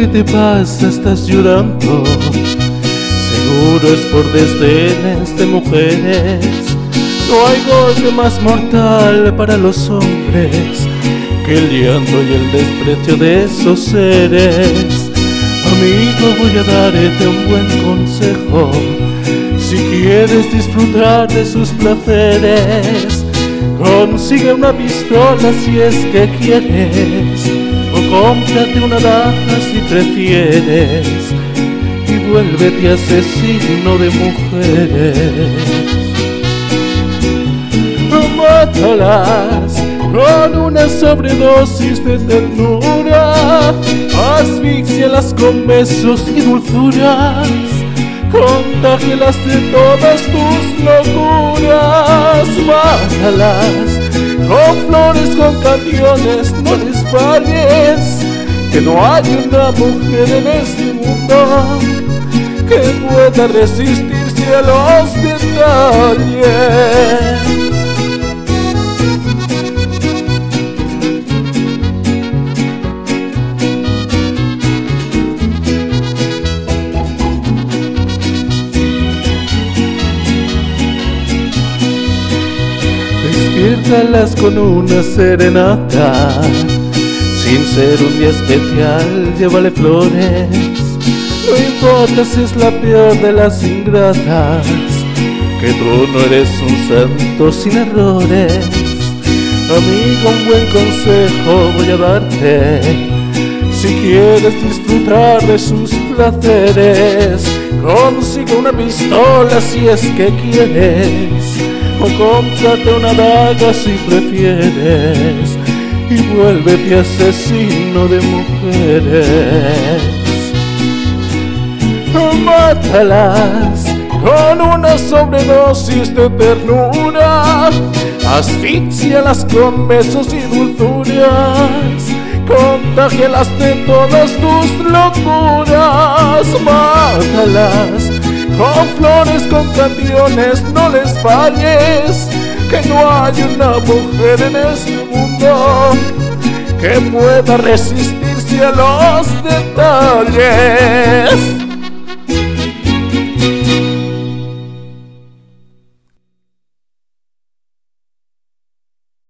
¿qué te pasa? Estás llorando. Seguro es por desdenes de mujeres. No hay golpe más mortal para los hombres que el llanto y el desprecio de esos seres. Amigo, voy a darte un buen consejo. Si quieres disfrutar de sus placeres, consigue una pistola si es que quieres, cómprate una daga si prefieres, y vuélvete asesino de mujeres. Mátalas con una sobredosis de ternura, asfixialas con besos y dulzuras, contágelas de todas tus locuras, mátalas con flores, con canciones, no les que no hay una mujer en este mundo que pueda resistirse a los detalles. Despiértalas con una serenata, ser un día especial, llévale flores. No importa si es la peor de las ingratas, que tú no eres un santo sin errores. Amigo, un buen consejo voy a darte. Si quieres disfrutar de sus placeres, consigue una pistola si es que quieres o cómprate una daga si prefieres y vuélvete asesino de mujeres. Mátalas con una sobredosis de ternura, asfixialas con besos y dulzuras, contagialas de todas tus locuras, mátalas con flores, con canciones, no les falles, no hay una mujer en este mundo que pueda resistirse a los detalles.